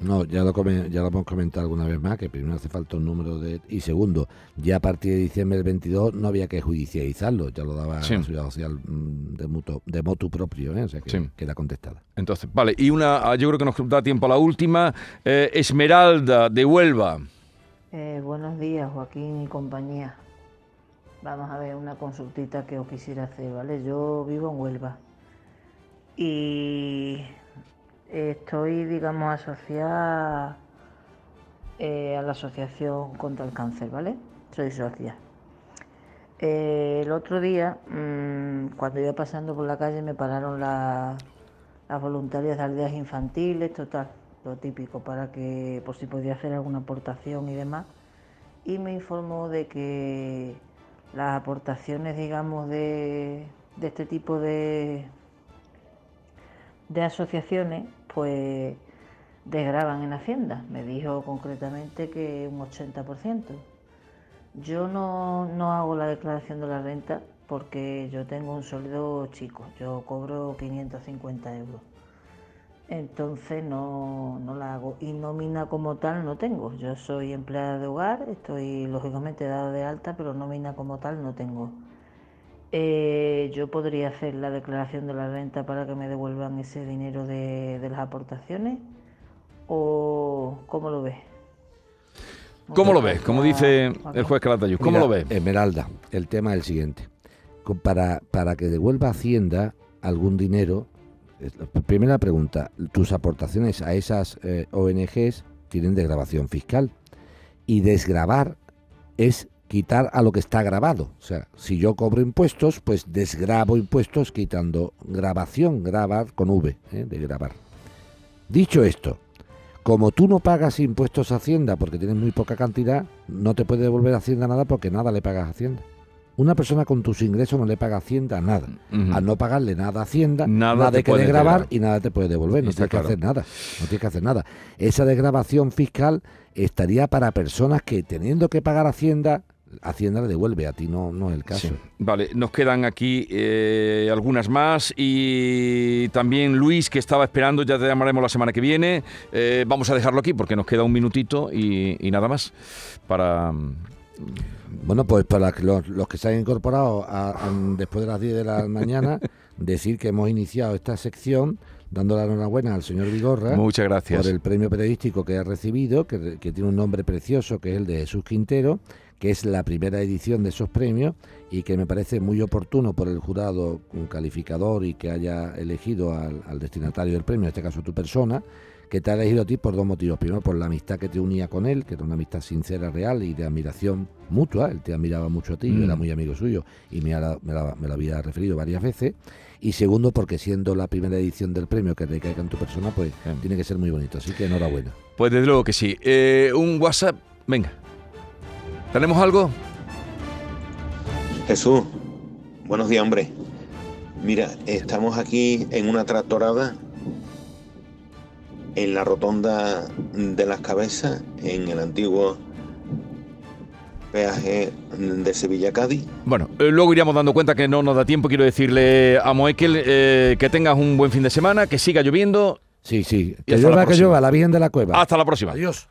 No, ya lo, ya lo hemos comentado alguna vez más, que primero hace falta un número de... Y segundo, ya a partir de diciembre del 22 no había que judicializarlo, ya lo daba la Ciudad Social mm, de, mutuo, de motu propio, ¿eh? o sea que queda contestada. Entonces, vale, y una, ah, yo creo que nos da tiempo a la última, eh, Esmeralda de Huelva. Eh, buenos días, Joaquín y compañía. Vamos a ver una consultita que os quisiera hacer, ¿vale? Yo vivo en Huelva y estoy, digamos, asociada eh, a la Asociación contra el Cáncer, ¿vale? Soy socia. Eh, el otro día, mm, cuando iba pasando por la calle, me pararon las voluntarias de aldeas infantiles, total, lo típico, para que, por si podía hacer alguna aportación y demás. Y me informó de que las aportaciones, digamos, de, de este tipo de, de asociaciones pues desgraban en Hacienda. Me dijo concretamente que un 80%. Yo no, no hago la declaración de la renta porque yo tengo un sueldo chico, yo cobro 550 euros. Entonces no, no la hago. Y nómina como tal no tengo. Yo soy empleada de hogar, estoy lógicamente dada de alta, pero nómina como tal no tengo. Eh, yo podría hacer la declaración de la renta para que me devuelvan ese dinero de, las aportaciones o cómo lo ves? ¿Cómo lo ves? Como dice el juez Calatayud, ¿cómo Mira, lo ves? Esmeralda, el tema es el siguiente. Para, para que devuelva Hacienda algún dinero, primera pregunta, tus aportaciones a esas eh, ONGs tienen desgrabación fiscal. Y desgrabar es quitar a lo que está grabado. O sea, si yo cobro impuestos, pues desgrabo impuestos quitando grabación, grabar con V, ¿eh? de grabar. Dicho esto, como tú no pagas impuestos a Hacienda porque tienes muy poca cantidad, no te puede devolver a Hacienda nada porque nada le pagas a Hacienda. Una persona con tus ingresos no le paga a Hacienda nada. Al no pagarle nada a Hacienda, Nada nada, te puede devolver. y nada te puede devolver. No Está tienes que hacer nada. No tienes que hacer nada. Esa desgrabación fiscal estaría para personas que teniendo que pagar Hacienda, Hacienda le devuelve. A ti no, no es el caso. Sí. Vale, nos quedan aquí eh, algunas más y también Luis que estaba esperando, ya te llamaremos la semana que viene. Eh, vamos a dejarlo aquí porque nos queda un minutito y, y nada más para... Bueno, pues para los, los que se han incorporado a- a- después de las 10 de la mañana, decir que hemos iniciado esta sección dando la enhorabuena al señor Vigorra Muchas gracias. por el premio periodístico que ha recibido, que, que tiene un nombre precioso, que es el de Jesús Quintero, que es la primera edición de esos premios y que me parece muy oportuno por el jurado un calificador y que haya elegido al, al destinatario del premio, en este caso tu persona, que te ha elegido a ti por dos motivos. Primero, por la amistad que te unía con él, que era una amistad sincera, real y de admiración mutua. Él te admiraba mucho a ti, yo Mm. era muy amigo suyo y me, la- me la- me lo había referido varias veces. Y segundo, porque siendo la primera edición del premio que recaiga en tu persona, pues tiene que ser muy bonito. Así que enhorabuena. Pues desde luego que sí. Eh, un WhatsApp, venga. ¿Tenemos algo? Jesús, buenos días, hombre. Mira, estamos aquí en una tractorada en la rotonda de las cabezas, en el antiguo peaje de Sevilla-Cádiz. Bueno, eh, luego iríamos dando cuenta que no nos da tiempo. Quiero decirle a Moekel eh, que tengas un buen fin de semana, que siga lloviendo. Sí, sí. Que llueva, que llueva, la Virgen de la Cueva. Hasta la próxima. Adiós.